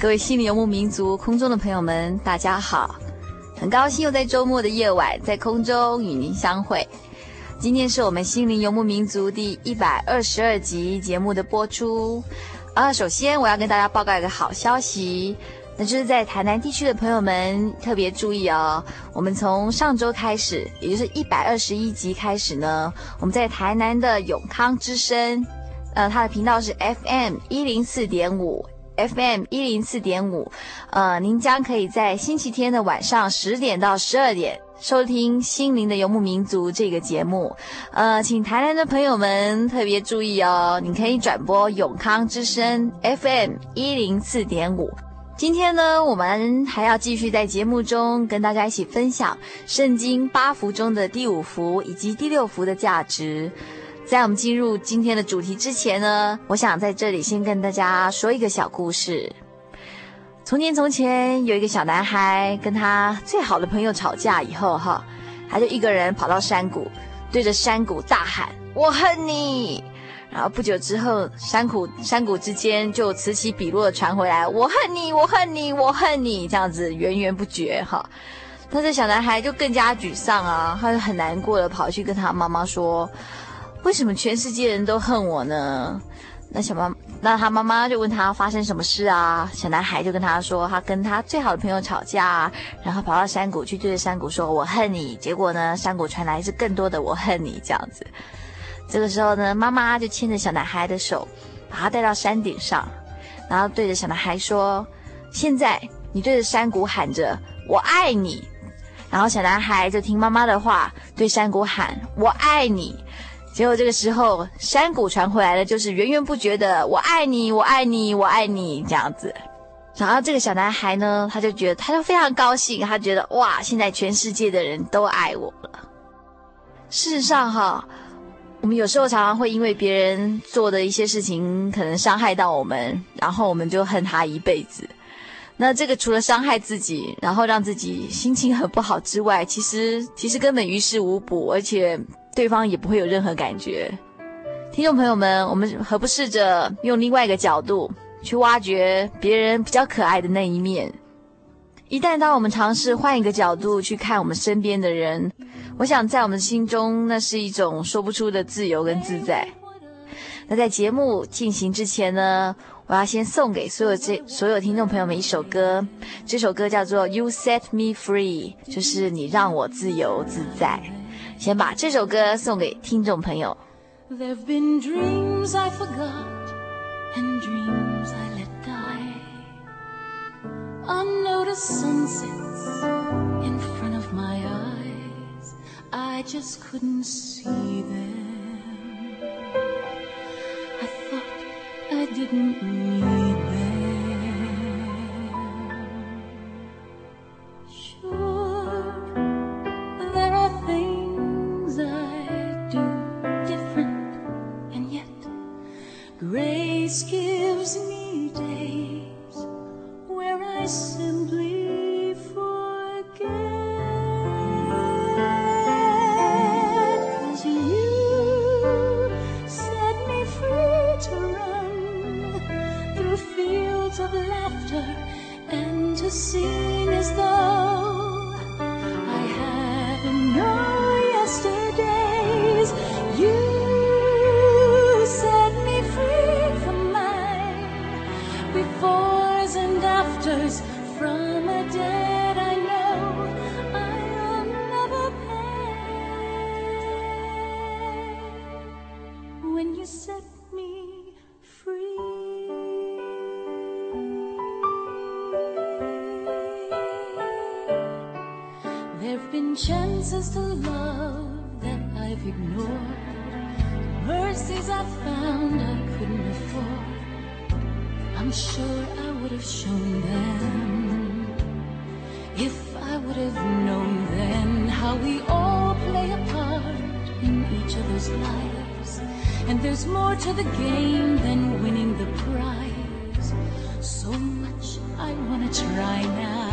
各位心灵游牧民族空中的朋友们，大家好！很高兴又在周末的夜晚在空中与您相会。今天是我们心灵游牧民族第一百二十二集节目的播出。啊，首先我要跟大家报告一个好消息，那就是在台南地区的朋友们特别注意哦，我们从上周开始，也就是一百二十一集开始呢，我们在台南的永康之声，呃，它的频道是 FM 一零四点五。FM 一零四点五，呃，您将可以在星期天的晚上十点到十二点收听《心灵的游牧民族》这个节目。呃，请台南的朋友们特别注意哦，你可以转播永康之声 FM 一零四点五。今天呢，我们还要继续在节目中跟大家一起分享圣经八福中的第五福以及第六福的价值。在我们进入今天的主题之前呢，我想在这里先跟大家说一个小故事。从前从前有一个小男孩跟他最好的朋友吵架以后，哈，他就一个人跑到山谷，对着山谷大喊：“我恨你！”然后不久之后，山谷山谷之间就此起彼落的传回来：“我恨你，我恨你，我恨你！”这样子源源不绝，哈。但是小男孩就更加沮丧啊，他就很难过的跑去跟他妈妈说。为什么全世界人都恨我呢？那小妈，那他妈妈就问他发生什么事啊？小男孩就跟他说，他跟他最好的朋友吵架，然后跑到山谷去对着山谷说：“我恨你。”结果呢，山谷传来是更多的“我恨你”这样子。这个时候呢，妈妈就牵着小男孩的手，把他带到山顶上，然后对着小男孩说：“现在你对着山谷喊着‘我爱你’。”然后小男孩就听妈妈的话，对山谷喊：“我爱你。”结果这个时候，山谷传回来的就是源源不绝的“我爱你，我爱你，我爱你”这样子。然后这个小男孩呢，他就觉得，他就非常高兴，他觉得哇，现在全世界的人都爱我了。事实上，哈，我们有时候常常会因为别人做的一些事情，可能伤害到我们，然后我们就恨他一辈子。那这个除了伤害自己，然后让自己心情很不好之外，其实其实根本于事无补，而且。对方也不会有任何感觉。听众朋友们，我们何不试着用另外一个角度去挖掘别人比较可爱的那一面？一旦当我们尝试换一个角度去看我们身边的人，我想在我们心中那是一种说不出的自由跟自在。那在节目进行之前呢，我要先送给所有这所有听众朋友们一首歌，这首歌叫做《You Set Me Free》，就是你让我自由自在。先把这首歌送给听众朋友。There've been dreams I forgot and dreams I let die. Unnoticed sunsets in front of my eyes. I just couldn't see them. I thought I didn't need chances to love that I've ignored, mercies I found I couldn't afford. I'm sure I would have shown them if I would have known then how we all play a part in each other's lives. And there's more to the game than winning the prize. So much I wanna try now.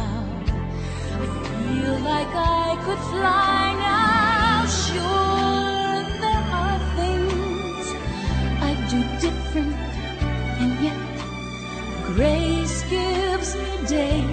Feel like I could fly now. Sure, there are things I'd do different, and yet grace gives me days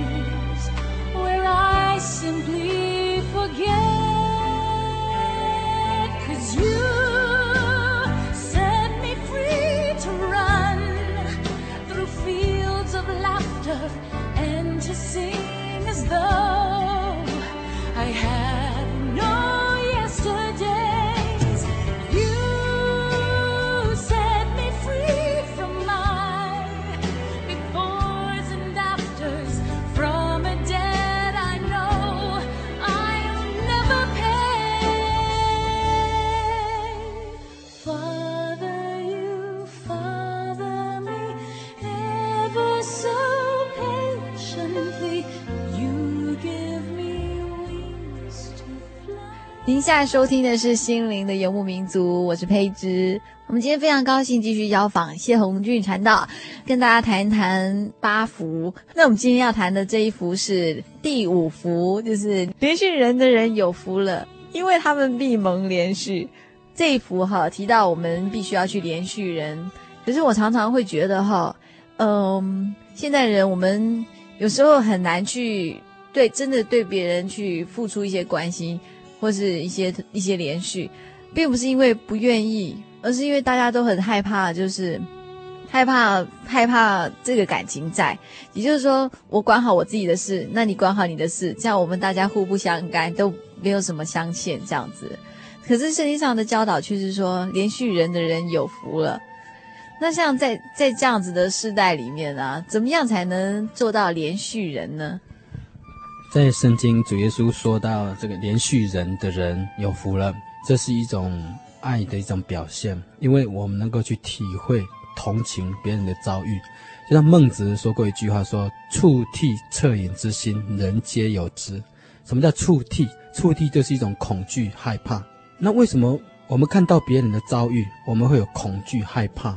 现在收听的是《心灵的游牧民族》，我是佩芝。我们今天非常高兴继续邀访谢红俊传道，跟大家谈一谈八福。那我们今天要谈的这一幅是第五福，就是连续人的人有福了，因为他们必蒙连续。这一幅哈提到我们必须要去连续人，可是我常常会觉得哈，嗯，现代人我们有时候很难去对真的对别人去付出一些关心。或是一些一些连续，并不是因为不愿意，而是因为大家都很害怕，就是害怕害怕这个感情在。也就是说，我管好我自己的事，那你管好你的事，这样我们大家互不相干，都没有什么相欠这样子。可是圣经上的教导却是说，连续人的人有福了。那像在在这样子的世代里面啊，怎么样才能做到连续人呢？在圣经，主耶稣说到这个连续人的人有福了，这是一种爱的一种表现，因为我们能够去体会、同情别人的遭遇。就像孟子说过一句话说：“触涕恻隐之心，人皆有之。”什么叫触涕？触涕就是一种恐惧、害怕。那为什么我们看到别人的遭遇，我们会有恐惧、害怕？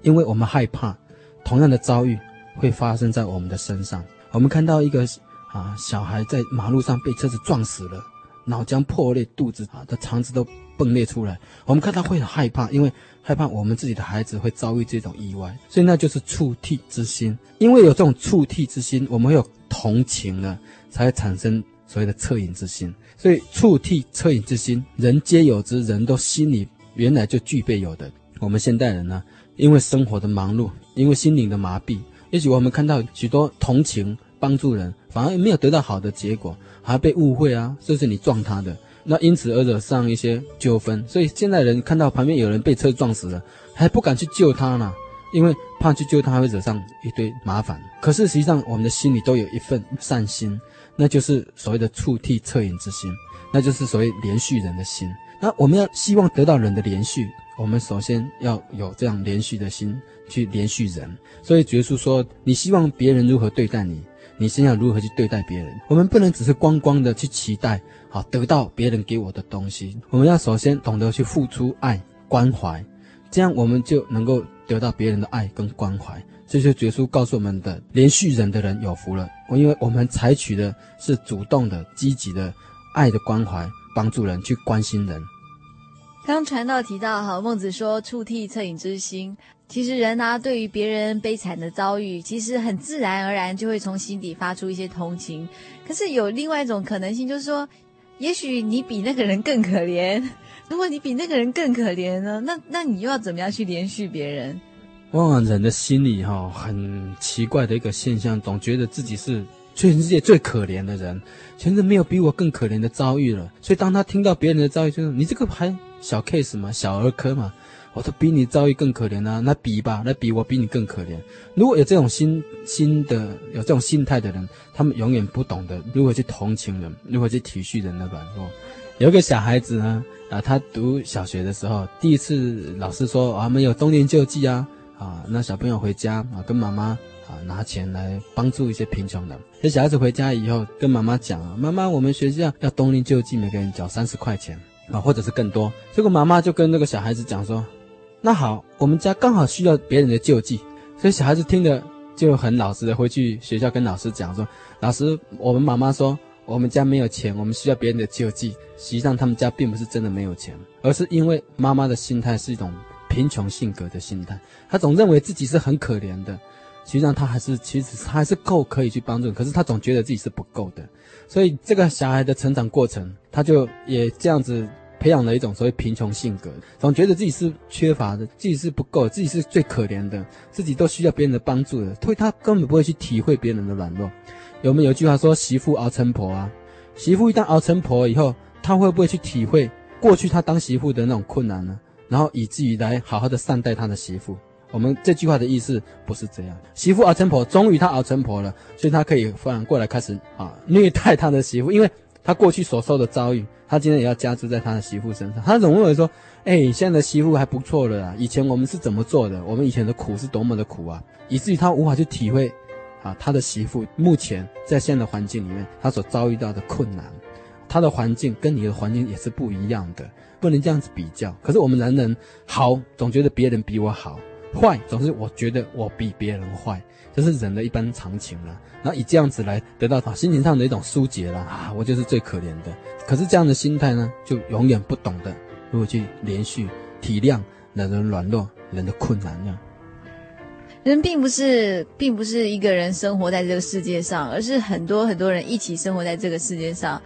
因为我们害怕同样的遭遇会发生在我们的身上。我们看到一个。啊，小孩在马路上被车子撞死了，脑浆破裂，肚子啊的肠子都崩裂出来。我们看他会很害怕，因为害怕我们自己的孩子会遭遇这种意外，所以那就是怵惕之心。因为有这种怵惕之心，我们会有同情呢，才会产生所谓的恻隐之心。所以怵惕恻隐之心，人皆有之，人都心里原来就具备有的。我们现代人呢，因为生活的忙碌，因为心灵的麻痹，也许我们看到许多同情。帮助人反而没有得到好的结果，还被误会啊！这是你撞他的，那因此而惹上一些纠纷。所以现在人看到旁边有人被车撞死了，还不敢去救他呢，因为怕去救他会惹上一堆麻烦。可是实际上我们的心里都有一份善心，那就是所谓的触替恻隐之心，那就是所谓连续人的心。那我们要希望得到人的连续，我们首先要有这样连续的心去连续人。所以主耶稣说：“你希望别人如何对待你？”你先要如何去对待别人？我们不能只是光光的去期待，好得到别人给我的东西。我们要首先懂得去付出爱、关怀，这样我们就能够得到别人的爱跟关怀。这就是耶稣告诉我们的：连续人的人有福了。因为我们采取的是主动的、积极的爱的关怀，帮助人，去关心人。刚传道提到哈，孟子说怵惕恻隐之心。其实人啊，对于别人悲惨的遭遇，其实很自然而然就会从心底发出一些同情。可是有另外一种可能性，就是说，也许你比那个人更可怜。如果你比那个人更可怜呢，那那你又要怎么样去连续别人？往往人的心里哈，很奇怪的一个现象，总觉得自己是全世界最可怜的人，全世界没有比我更可怜的遭遇了。所以当他听到别人的遭遇，就是：“你这个还小 case 嘛，小儿科嘛。”我说：“比你遭遇更可怜啊，那比吧，那比我比你更可怜。”如果有这种心心的，有这种心态的人，他们永远不懂得如何去同情人，如何去体恤人的软弱。有一个小孩子呢，啊，他读小学的时候，第一次老师说：“啊，没有冬令救济啊，啊，那小朋友回家啊，跟妈妈。”啊，拿钱来帮助一些贫穷的。这小孩子回家以后跟妈妈讲啊，妈妈，我们学校要冬令救济，每个人缴三十块钱啊，或者是更多。结果妈妈就跟那个小孩子讲说，那好，我们家刚好需要别人的救济。所以小孩子听了就很老实的回去学校跟老师讲说，老师，我们妈妈说我们家没有钱，我们需要别人的救济。实际上他们家并不是真的没有钱，而是因为妈妈的心态是一种贫穷性格的心态，她总认为自己是很可怜的。实际上他还是，其实他还是够可以去帮助，可是他总觉得自己是不够的，所以这个小孩的成长过程，他就也这样子培养了一种所谓贫穷性格，总觉得自己是缺乏的，自己是不够，自己是最可怜的，自己都需要别人的帮助的，所以他根本不会去体会别人的软弱。有没有一句话说“媳妇熬成婆”啊？媳妇一旦熬成婆以后，他会不会去体会过去他当媳妇的那种困难呢？然后以至于来好好的善待他的媳妇。我们这句话的意思不是这样，媳妇熬成婆，终于他熬成婆了，所以他可以反过来开始啊虐待他的媳妇，因为他过去所受的遭遇，他今天也要加诸在他的媳妇身上。他总认为说，哎，现在的媳妇还不错了啊，以前我们是怎么做的？我们以前的苦是多么的苦啊，以至于他无法去体会啊他的媳妇目前在现在的环境里面他所遭遇到的困难，他的环境跟你的环境也是不一样的，不能这样子比较。可是我们男人好，总觉得别人比我好。坏总是我觉得我比别人坏，这是人的一般常情了。然后以这样子来得到他心情上的一种疏解了啊，我就是最可怜的。可是这样的心态呢，就永远不懂得如何去连续体谅人的软弱、人的困难呢。人并不是并不是一个人生活在这个世界上，而是很多很多人一起生活在这个世界上。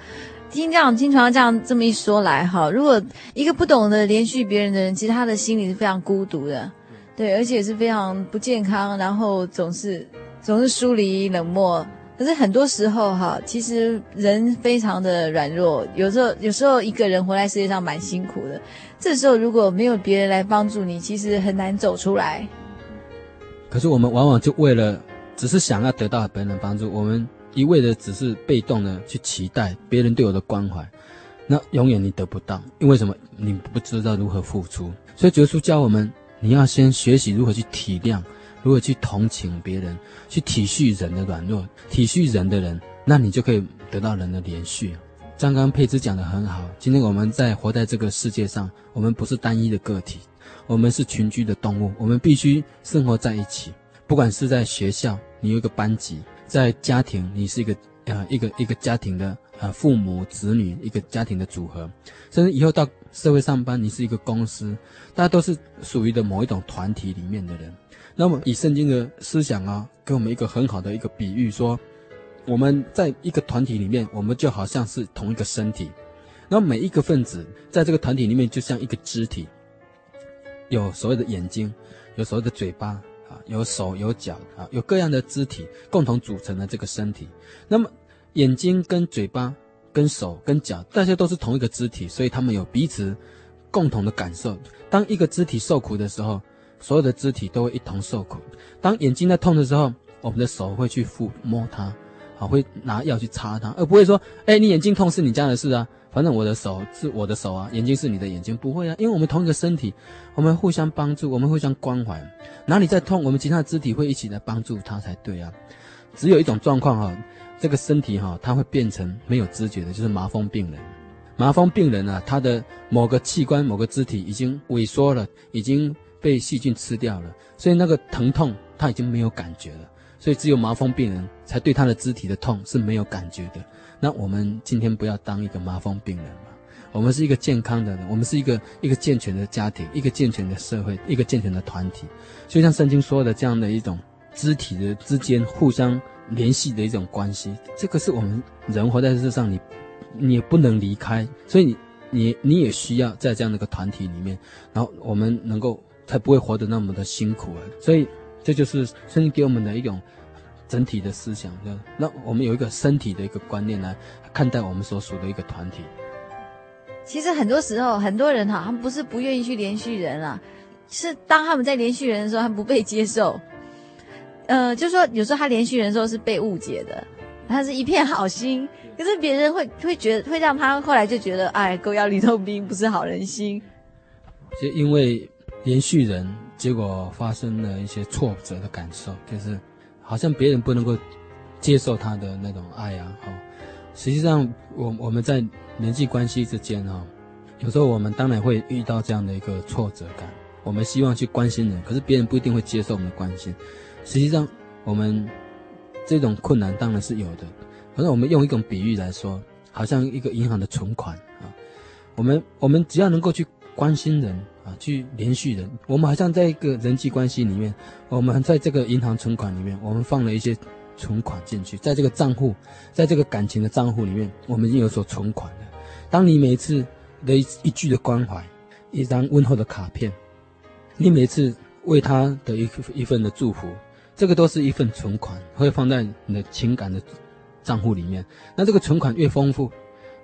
听这样经常这样这么一说来哈，如果一个不懂得连续别人的人，其实他的心里是非常孤独的。对，而且是非常不健康，然后总是总是疏离冷漠。可是很多时候哈，其实人非常的软弱，有时候有时候一个人活在世界上蛮辛苦的。这时候如果没有别人来帮助你，其实很难走出来。可是我们往往就为了只是想要得到别人的帮助，我们一味的只是被动的去期待别人对我的关怀，那永远你得不到，因为什么？你不知道如何付出。所以，耶稣教我们。你要先学习如何去体谅，如何去同情别人，去体恤人的软弱，体恤人的人，那你就可以得到人的连续。刚刚佩芝讲的很好，今天我们在活在这个世界上，我们不是单一的个体，我们是群居的动物，我们必须生活在一起。不管是在学校，你有一个班级；在家庭，你是一个呃一个一个家庭的呃父母子女一个家庭的组合，甚至以后到。社会上班，你是一个公司，大家都是属于的某一种团体里面的人。那么，以圣经的思想啊，给我们一个很好的一个比喻，说我们在一个团体里面，我们就好像是同一个身体。那每一个分子在这个团体里面，就像一个肢体，有所谓的眼睛，有所谓的嘴巴啊，有手有脚啊，有各样的肢体共同组成的这个身体。那么，眼睛跟嘴巴。跟手跟脚，大家都是同一个肢体，所以他们有彼此共同的感受。当一个肢体受苦的时候，所有的肢体都会一同受苦。当眼睛在痛的时候，我们的手会去抚摸它，啊，会拿药去擦它，而不会说，哎，你眼睛痛是你家的事啊，反正我的手是我的手啊，眼睛是你的眼睛，不会啊，因为我们同一个身体，我们互相帮助，我们互相关怀。哪里在痛，我们其他的肢体会一起来帮助他才对啊。只有一种状况哈。这个身体哈，它会变成没有知觉的，就是麻风病人。麻风病人啊，他的某个器官、某个肢体已经萎缩了，已经被细菌吃掉了，所以那个疼痛他已经没有感觉了。所以只有麻风病人才对他的肢体的痛是没有感觉的。那我们今天不要当一个麻风病人嘛，我们是一个健康的人，我们是一个一个健全的家庭，一个健全的社会，一个健全的团体。所以像圣经说的这样的一种肢体的之间互相。联系的一种关系，这个是我们人活在世上，你你也不能离开，所以你你你也需要在这样的一个团体里面，然后我们能够才不会活得那么的辛苦啊。所以这就是圣经给我们的一种整体的思想，就那我们有一个身体的一个观念来看待我们所属的一个团体。其实很多时候，很多人哈，他们不是不愿意去连续人啊，是当他们在连续人的时候，他们不被接受。呃，就是说有时候他连续人的时候是被误解的，他是一片好心，可是别人会会觉得会让他后来就觉得，哎，狗咬吕洞宾不是好人心。就因为连续人，结果发生了一些挫折的感受，就是好像别人不能够接受他的那种爱啊，哈。实际上，我我们在人际关系之间哈，有时候我们当然会遇到这样的一个挫折感。我们希望去关心人，可是别人不一定会接受我们的关心。实际上，我们这种困难当然是有的。可是我们用一种比喻来说，好像一个银行的存款啊，我们我们只要能够去关心人啊，去联系人，我们好像在一个人际关系里面，我们在这个银行存款里面，我们放了一些。存款进去，在这个账户，在这个感情的账户里面，我们已经有所存款了。当你每次的一一句的关怀，一张问候的卡片，你每次为他的一一份的祝福，这个都是一份存款，会放在你的情感的账户里面。那这个存款越丰富，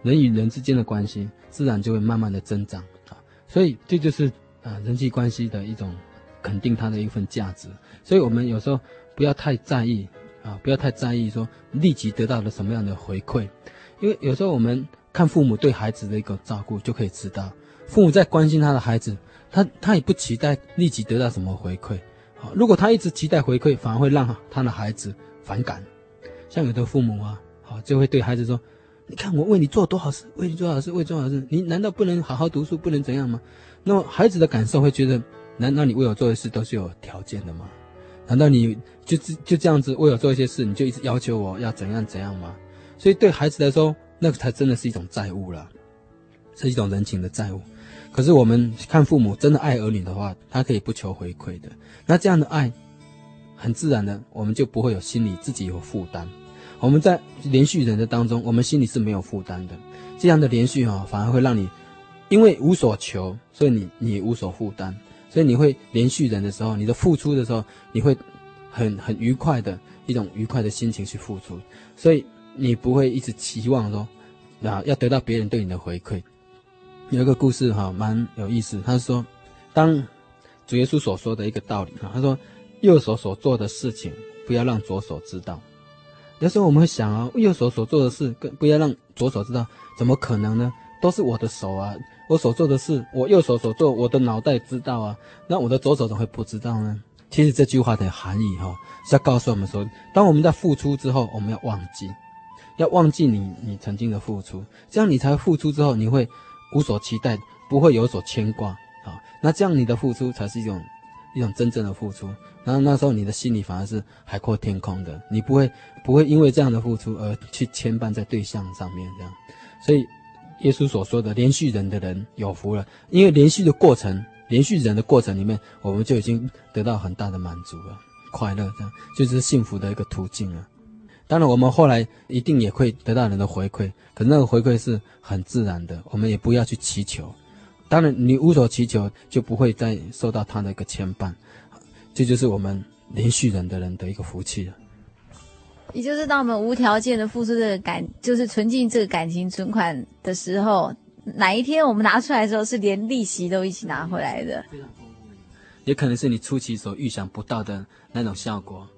人与人之间的关系自然就会慢慢的增长啊。所以这就是啊人际关系的一种肯定它的一份价值。所以我们有时候不要太在意。啊，不要太在意说立即得到了什么样的回馈，因为有时候我们看父母对孩子的一个照顾，就可以知道，父母在关心他的孩子，他他也不期待立即得到什么回馈。如果他一直期待回馈，反而会让他的孩子反感。像有的父母啊，好就会对孩子说：“你看我为你做多少事，为你做好事，为你做好事，你难道不能好好读书，不能怎样吗？”那么孩子的感受会觉得：“难道你为我做的事都是有条件的吗？”难道你就就这样子为我做一些事，你就一直要求我要怎样怎样吗？所以对孩子来说，那个才真的是一种债务了，是一种人情的债务。可是我们看父母真的爱儿女的话，他可以不求回馈的。那这样的爱，很自然的，我们就不会有心里自己有负担。我们在连续人的当中，我们心里是没有负担的。这样的连续哈，反而会让你因为无所求，所以你你无所负担。所以你会连续人的时候，你的付出的时候，你会很很愉快的一种愉快的心情去付出，所以你不会一直期望说，啊要得到别人对你的回馈。有一个故事哈，蛮有意思。他说，当主耶稣所说的一个道理哈，他说，右手所做的事情不要让左手知道。有时候我们会想啊，右手所做的事跟不要让左手知道，怎么可能呢？都是我的手啊。我所做的事，我右手所做，我的脑袋知道啊，那我的左手怎么会不知道呢？其实这句话的含义哈，是要告诉我们说，当我们在付出之后，我们要忘记，要忘记你你曾经的付出，这样你才付出之后，你会无所期待，不会有所牵挂啊。那这样你的付出才是一种一种真正的付出，然后那时候你的心里反而是海阔天空的，你不会不会因为这样的付出而去牵绊在对象上面这样，所以。耶稣所说的连续人的人有福了，因为连续的过程，连续人的过程里面，我们就已经得到很大的满足了，快乐这样就是幸福的一个途径了。当然，我们后来一定也会得到人的回馈，可是那个回馈是很自然的，我们也不要去祈求。当然，你无所祈求，就不会再受到他的一个牵绊，这就是我们连续人的人的一个福气了。也就是当我们无条件的付出这个感，就是存进这个感情存款的时候，哪一天我们拿出来的时候，是连利息都一起拿回来的。也可能是你初期所预想不到的那种效果，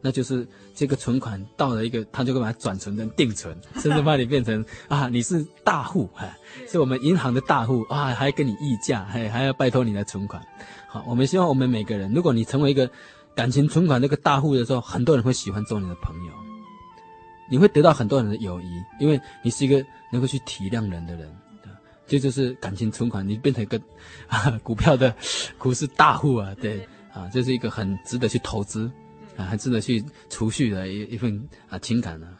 那就是这个存款到了一个，他就会把它转存成定存，甚至把你变成啊，你是大户，哎，是我们银行的大户啊，还跟你议价，还还要拜托你来存款。好，我们希望我们每个人，如果你成为一个。感情存款那个大户的时候，很多人会喜欢做你的朋友，你会得到很多人的友谊，因为你是一个能够去体谅人的人。这就，是感情存款，你变成一个 啊股票的股市大户啊，对啊，这，是一个很值得去投资啊，很值得去储蓄的一一份啊情感呢，啊。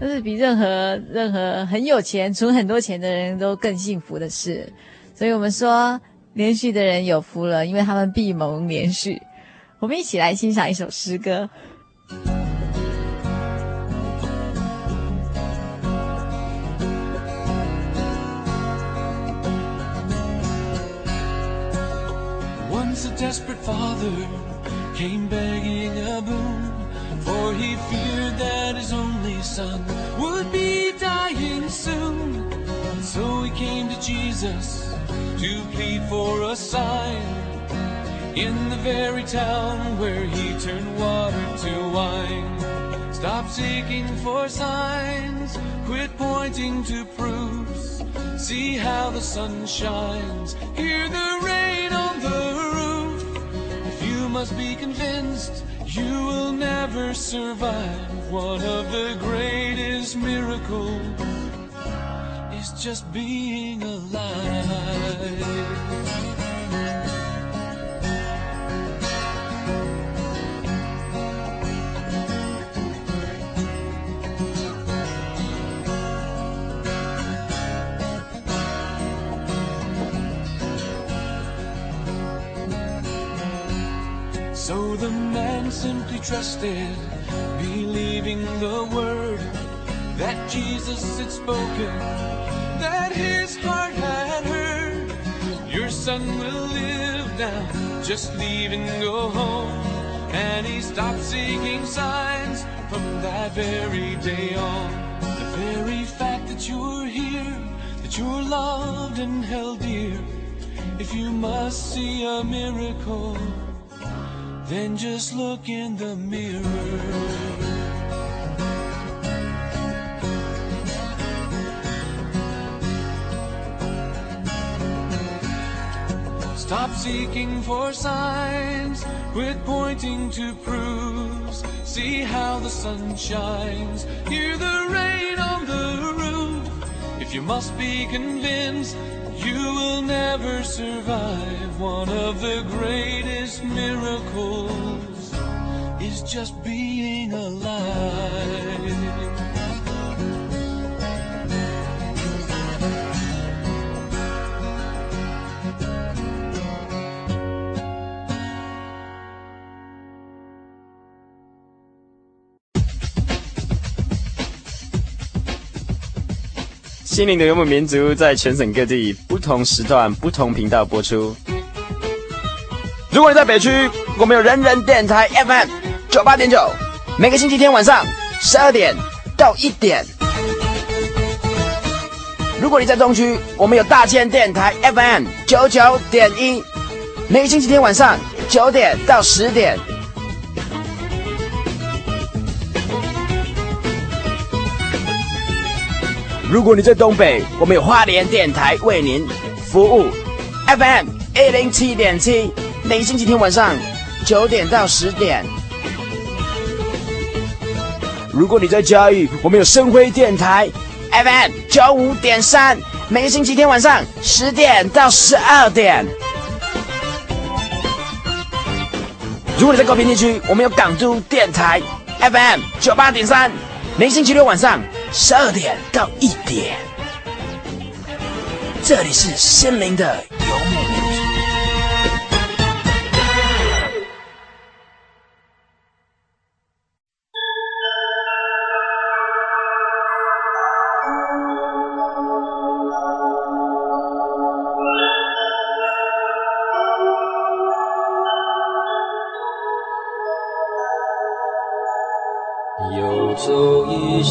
这是比任何任何很有钱存很多钱的人都更幸福的事。所以我们说，连续的人有福了，因为他们必蒙连续。我们一起来欣赏一首诗歌。For he feared that his only son would be dying soon. So he came to Jesus to plead for a sign. In the very town where he turned water to wine. Stop seeking for signs, quit pointing to proofs. See how the sun shines, hear the rain on the must be convinced you will never survive, one of the greatest miracles is just being alive. So the man simply trusted, believing the word that Jesus had spoken, that his heart had heard. Your son will live now, just leave and go home. And he stopped seeking signs from that very day on. The very fact that you're here, that you're loved and held dear. If you must see a miracle, then just look in the mirror. Stop seeking for signs, quit pointing to proofs. See how the sun shines, hear the rain on the roof. If you must be convinced, you will never survive. One of the greatest miracles is just being alive. 心灵的游牧民族在全省各地不同时段、不同频道播出。如果你在北区，我们有人人电台 FM 九八点九，每个星期天晚上十二点到一点。如果你在东区，我们有大千电台 FM 九九点一，每个星期天晚上九点到十点。如果你在东北，我们有花莲电台为您服务，FM 一零七点七，每个星期天晚上九点到十点。如果你在嘉义，我们有深辉电台 FM 九五点三，每个星期天晚上十点到十二点。如果你在高屏地区，我们有港都电台 FM 九八点三，每个星期六晚上。十二点到一点，这里是心灵的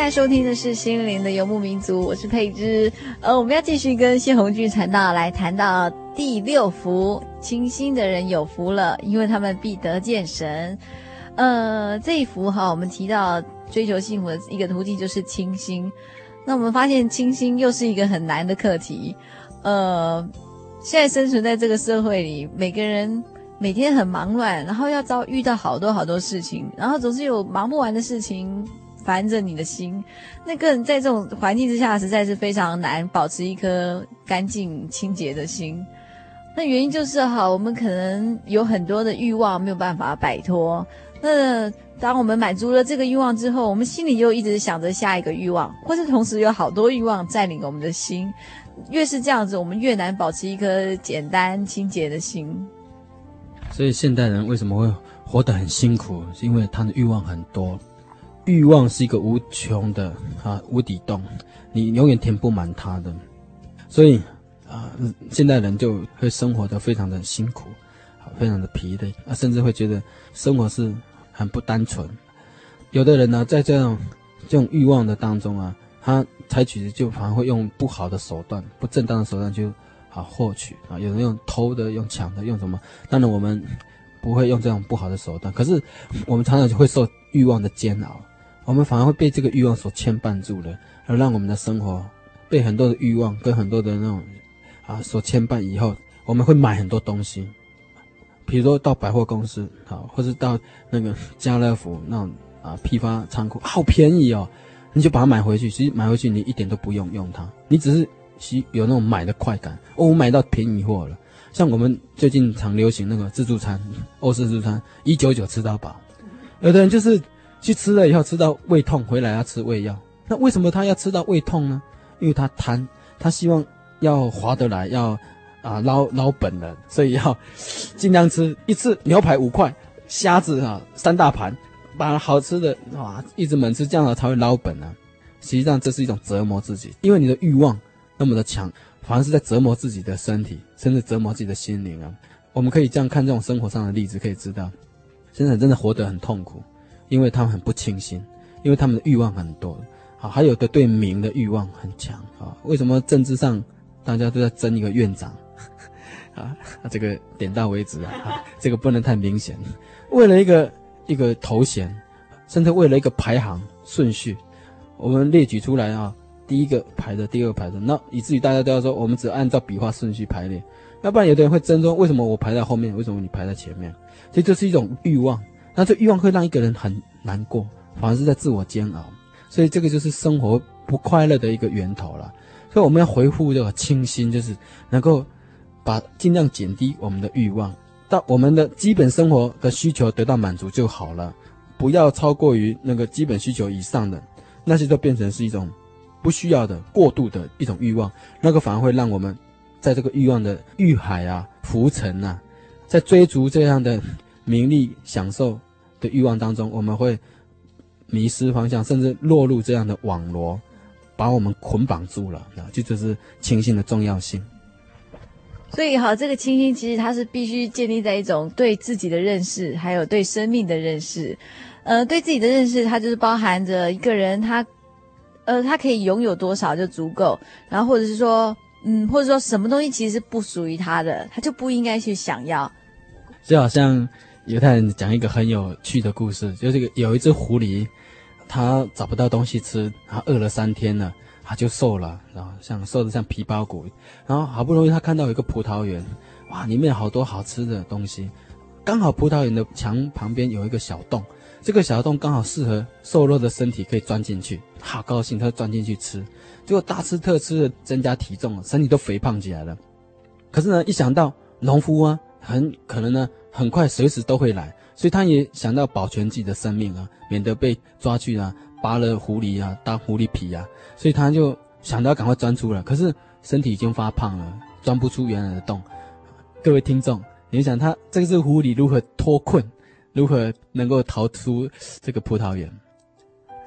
现在收听的是《心灵的游牧民族》，我是佩芝。呃，我们要继续跟谢红俊传道来谈到第六福，清心的人有福了，因为他们必得见神。呃，这一福哈，我们提到追求幸福的一个途径就是清心。那我们发现清心又是一个很难的课题。呃，现在生存在这个社会里，每个人每天很忙乱，然后要遭遇到好多好多事情，然后总是有忙不完的事情。烦着你的心，那个人在这种环境之下，实在是非常难保持一颗干净清洁的心。那原因就是哈，我们可能有很多的欲望没有办法摆脱。那当我们满足了这个欲望之后，我们心里又一直想着下一个欲望，或是同时有好多欲望占领我们的心。越是这样子，我们越难保持一颗简单清洁的心。所以现代人为什么会活得很辛苦？是因为他的欲望很多，欲望是一个无穷的啊无底洞，你永远填不满它的。所以啊，现代人就会生活得非常的辛苦，非常的疲累啊，甚至会觉得生活是很不单纯。有的人呢，在这样这种欲望的当中啊，他采取的就反而会用不好的手段、不正当的手段就。好获取啊！有人用偷的，用抢的，用什么？当然我们不会用这种不好的手段。可是我们常常就会受欲望的煎熬，我们反而会被这个欲望所牵绊住了，而让我们的生活被很多的欲望跟很多的那种啊所牵绊。以后我们会买很多东西，比如说到百货公司好，或是到那个家乐福那种啊批发仓库，好便宜哦，你就把它买回去。其实买回去你一点都不用用它，你只是。有那种买的快感哦，我买到便宜货了。像我们最近常流行那个自助餐，欧式自助餐，一九九吃到饱。有的人就是去吃了以后吃到胃痛，回来要吃胃药。那为什么他要吃到胃痛呢？因为他贪，他希望要划得来，要啊捞捞本的，所以要尽量吃一次牛排五块，虾子啊三大盘，把好吃的哇一直猛吃，这样才会捞本啊。实际上这是一种折磨自己，因为你的欲望。那么的强，反而是在折磨自己的身体，甚至折磨自己的心灵啊！我们可以这样看这种生活上的例子，可以知道，现在真的活得很痛苦，因为他们很不清心，因为他们的欲望很多，啊，还有的对名的欲望很强啊！为什么政治上大家都在争一个院长？啊，这个点到为止啊，这个不能太明显，为了一个一个头衔，甚至为了一个排行顺序，我们列举出来啊。第一个排的，第二排的，那以至于大家都要说，我们只按照笔画顺序排列，要不然有的人会争说，为什么我排在后面，为什么你排在前面？所以这是一种欲望，那这欲望会让一个人很难过，反而是在自我煎熬，所以这个就是生活不快乐的一个源头了。所以我们要回复这个清新，就是能够把尽量减低我们的欲望，到我们的基本生活的需求得到满足就好了，不要超过于那个基本需求以上的，那些就变成是一种。不需要的过度的一种欲望，那个反而会让我们在这个欲望的欲海啊浮沉啊，在追逐这样的名利享受的欲望当中，我们会迷失方向，甚至落入这样的网罗，把我们捆绑住了啊！这就是清心的重要性。所以哈，这个清心其实它是必须建立在一种对自己的认识，还有对生命的认识。呃，对自己的认识，它就是包含着一个人他。呃，他可以拥有多少就足够，然后或者是说，嗯，或者说什么东西其实是不属于他的，他就不应该去想要。就好像犹太人讲一个很有趣的故事，就是个有一只狐狸，它找不到东西吃，它饿了三天了，它就瘦了，然后像瘦的像皮包骨，然后好不容易它看到有一个葡萄园，哇，里面好多好吃的东西，刚好葡萄园的墙旁边有一个小洞。这个小洞刚好适合瘦弱的身体可以钻进去，好高兴，它钻进去吃，结果大吃特吃的增加体重，身体都肥胖起来了。可是呢，一想到农夫啊，很可能呢，很快随时都会来，所以他也想到保全自己的生命啊，免得被抓去啊，扒了狐狸啊，当狐狸皮啊，所以他就想到赶快钻出来。可是身体已经发胖了，钻不出原来的洞。各位听众，你想他这只狐狸如何脱困？如何能够逃出这个葡萄园？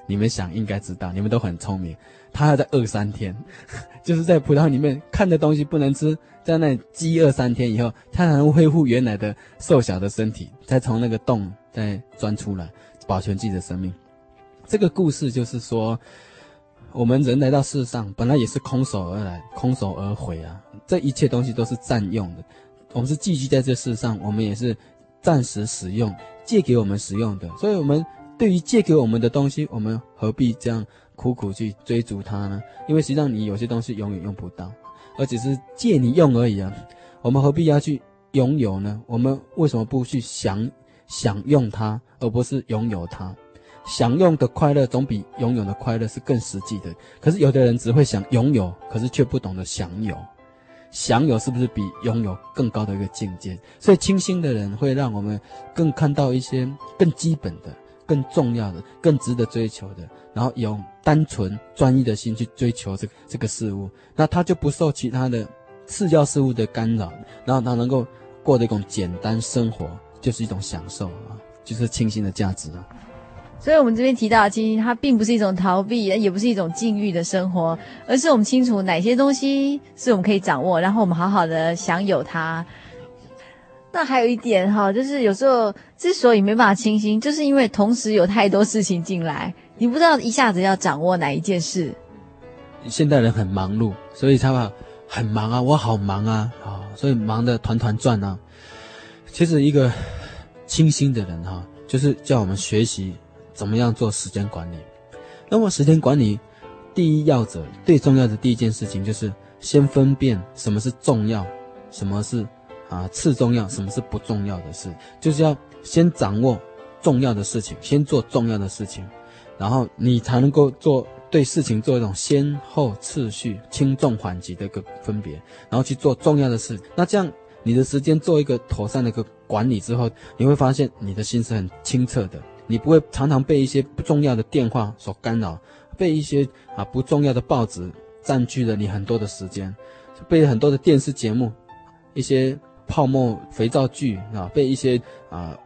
你们想应该知道，你们都很聪明。他要在饿三天，就是在葡萄里面看的东西不能吃，在那里饥饿三天以后，他才能恢复原来的瘦小的身体，再从那个洞再钻出来，保全自己的生命。这个故事就是说，我们人来到世上，本来也是空手而来，空手而回啊。这一切东西都是占用的，我们是寄居在这世上，我们也是暂时使用。借给我们使用的，所以我们对于借给我们的东西，我们何必这样苦苦去追逐它呢？因为实际上你有些东西永远用不到，而只是借你用而已啊。我们何必要去拥有呢？我们为什么不去享享用它，而不是拥有它？享用的快乐总比拥有的快乐是更实际的。可是有的人只会想拥有，可是却不懂得享有。享有是不是比拥有更高的一个境界？所以清心的人会让我们更看到一些更基本的、更重要的、更值得追求的，然后有单纯专一的心去追求这个这个事物，那他就不受其他的次要事物的干扰，然后他能够过的一种简单生活，就是一种享受啊，就是清心的价值啊。所以，我们这边提到的清心，它并不是一种逃避，也不是一种禁欲的生活，而是我们清楚哪些东西是我们可以掌握，然后我们好好的享有它。那还有一点哈，就是有时候之所以没办法清心，就是因为同时有太多事情进来，你不知道一下子要掌握哪一件事。现代人很忙碌，所以他们很忙啊，我好忙啊，啊，所以忙得团团转啊。其实一个清心的人哈，就是叫我们学习。怎么样做时间管理？那么时间管理第一要者、最重要的第一件事情，就是先分辨什么是重要，什么是啊次重要，什么是不重要的事，就是要先掌握重要的事情，先做重要的事情，然后你才能够做对事情做一种先后次序、轻重缓急的一个分别，然后去做重要的事。那这样你的时间做一个妥善的一个管理之后，你会发现你的心是很清澈的。你不会常常被一些不重要的电话所干扰，被一些啊不重要的报纸占据了你很多的时间，被很多的电视节目、一些泡沫肥皂剧啊，被一些啊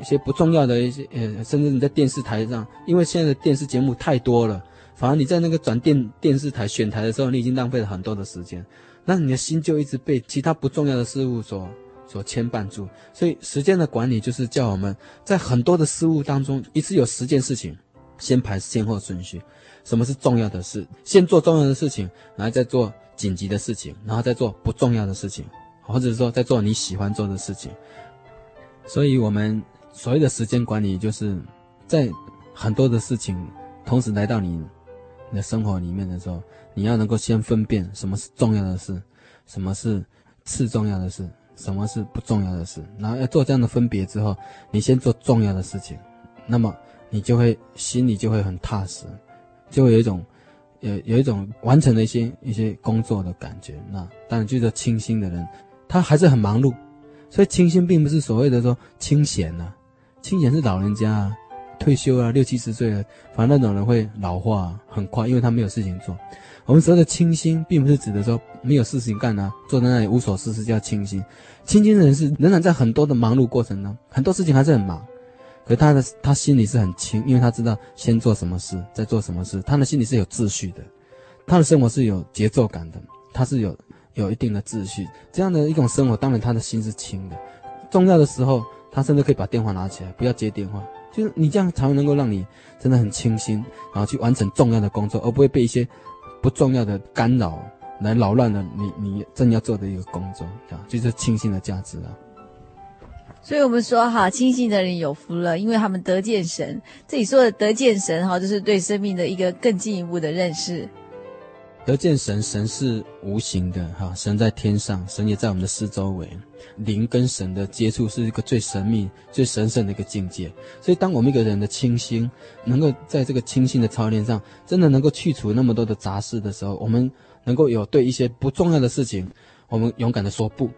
一些不重要的一些呃，甚至你在电视台上，因为现在的电视节目太多了，反而你在那个转电电视台选台的时候，你已经浪费了很多的时间，那你的心就一直被其他不重要的事物所。所牵绊住，所以时间的管理就是叫我们在很多的事物当中，一次有十件事情，先排先后顺序。什么是重要的事？先做重要的事情，然后再做紧急的事情，然后再做不重要的事情，或者说在做你喜欢做的事情。所以，我们所谓的时间管理，就是在很多的事情同时来到你你的生活里面的时候，你要能够先分辨什么是重要的事，什么是次重要的事。什么是不重要的事？然后要做这样的分别之后，你先做重要的事情，那么你就会心里就会很踏实，就会有一种有有一种完成了一些一些工作的感觉。那当然，就是清心的人，他还是很忙碌，所以清心并不是所谓的说清闲呐、清闲是老人家啊，退休啊，六七十岁了，反正那种人会老化很快，因为他没有事情做。我们说的清心，并不是指的说没有事情干啊，坐在那里无所事事叫清心。清心的人是仍然在很多的忙碌过程中，很多事情还是很忙，可他的他心里是很清，因为他知道先做什么事，再做什么事，他的心里是有秩序的，他的生活是有节奏感的，他是有有一定的秩序。这样的一种生活，当然他的心是轻的。重要的时候，他甚至可以把电话拿起来，不要接电话，就是你这样才能够让你真的很清新，然后去完成重要的工作，而不会被一些。不重要的干扰来扰乱了你你正要做的一个工作，啊，就是清心的价值啊。所以我们说哈，清醒的人有福了，因为他们得见神。这里说的得见神哈，就是对生命的一个更进一步的认识。得见神，神是无形的哈，神在天上，神也在我们的四周围。灵跟神的接触是一个最神秘、最神圣的一个境界。所以，当我们一个人的清心，能够在这个清心的操练上，真的能够去除那么多的杂事的时候，我们能够有对一些不重要的事情，我们勇敢的说不。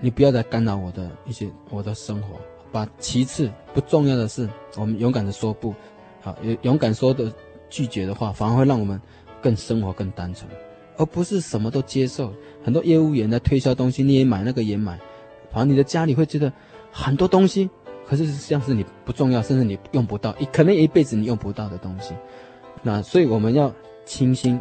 你不要再干扰我的一些我的生活，把其次不重要的事，我们勇敢的说不。好，勇敢说的拒绝的话，反而会让我们。更生活更单纯，而不是什么都接受。很多业务员在推销东西，你也买，那个也买，反而你的家里会觉得很多东西，可是像是你不重要，甚至你用不到，可能一辈子你用不到的东西。那所以我们要清心，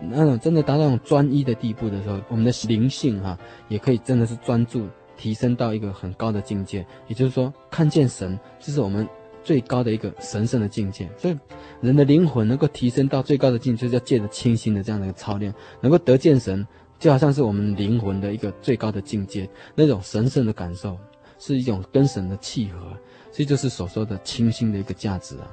那种真的达到那种专一的地步的时候，我们的灵性哈、也可以真的是专注提升到一个很高的境界。也就是说，看见神，这是我们。最高的一个神圣的境界，所以人的灵魂能够提升到最高的境界，就是要借着清心的这样的一个操练，能够得见神，就好像是我们灵魂的一个最高的境界，那种神圣的感受，是一种跟神的契合，这就是所说的清心的一个价值啊。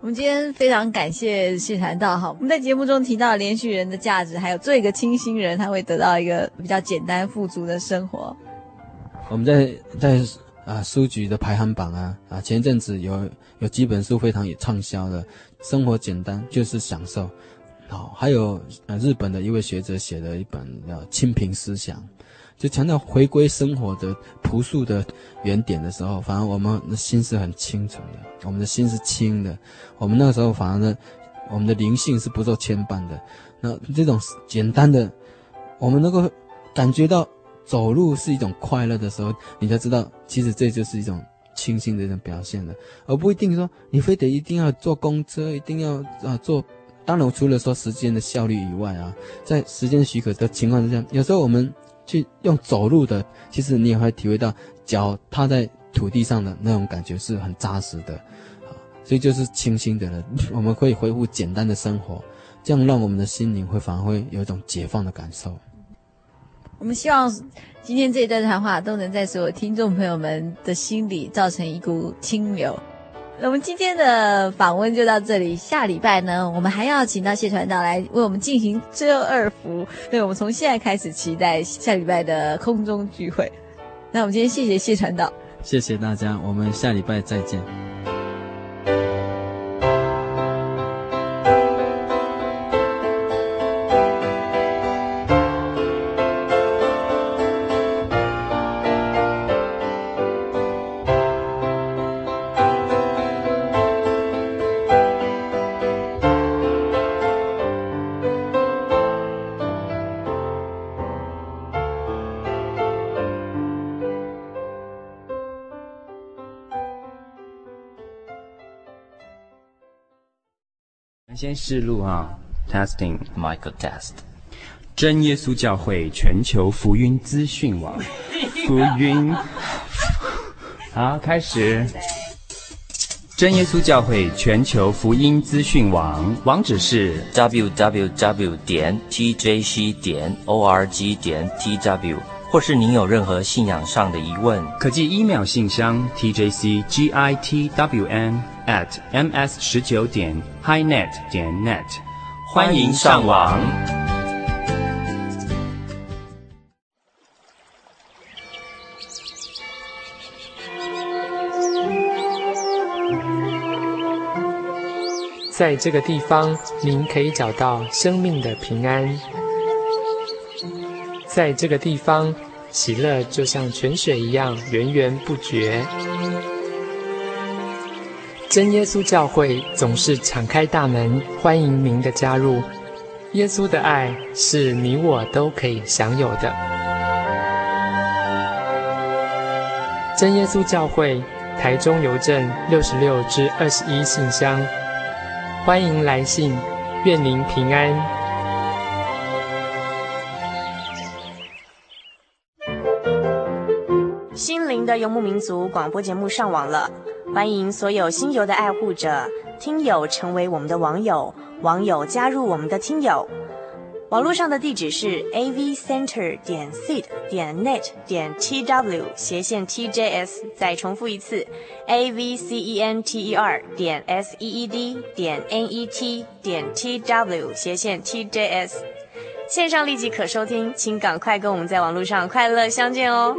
我们今天非常感谢谢传道哈，我们在节目中提到连续人的价值，还有做一个清新人，他会得到一个比较简单富足的生活。我们在在。啊书局的排行榜啊啊，前阵子有有几本书非常也畅销的，生活简单就是享受。好，还有呃日本的一位学者写的一本叫《清贫思想》，就强调回归生活的朴素的原点的时候，反而我们的心是很清纯的，我们的心是清的，我们那时候反而呢，我们的灵性是不受牵绊的。那这种简单的，我们能够感觉到走路是一种快乐的时候，你才知道，其实这就是一种清新的一种表现了，而不一定说你非得一定要坐公车，一定要啊坐。当然，除了说时间的效率以外啊，在时间许可的情况之下，有时候我们去用走路的，其实你也会体会到脚踏在土地上的那种感觉是很扎实的，啊，所以就是清新的了。我们可以恢复简单的生活，这样让我们的心灵会反而会有一种解放的感受。我们希望今天这一段谈话都能在所有听众朋友们的心里造成一股清流。那我们今天的访问就到这里，下礼拜呢，我们还要请到谢传道来为我们进行最后二伏。对，我们从现在开始期待下礼拜的空中聚会。那我们今天谢谢谢传道，谢谢大家，我们下礼拜再见。先试录啊，testing，Michael test，真耶稣教会全球福音资讯网，福音，好，开始，真耶稣教会全球福音资讯网，网址是 www 点 tjc 点 org 点 tw，或是您有任何信仰上的疑问，可寄 email 信箱 tjcgitwn at ms 十九点 highnet 点 net，欢迎上网。在这个地方，您可以找到生命的平安。在这个地方，喜乐就像泉水一样源源不绝。真耶稣教会总是敞开大门，欢迎您的加入。耶稣的爱是你我都可以享有的。真耶稣教会台中邮政六十六至二十一信箱，欢迎来信，愿您平安。心灵的游牧民族广播节目上网了。欢迎所有新游的爱护者、听友成为我们的网友，网友加入我们的听友。网络上的地址是 a v center 点 seed 点 net 点 t w 斜线 t j s，再重复一次 a v c e n t e r 点 s e e d 点 n e t 点 t w 斜线 t j s。线上立即可收听，请赶快跟我们在网络上快乐相见哦。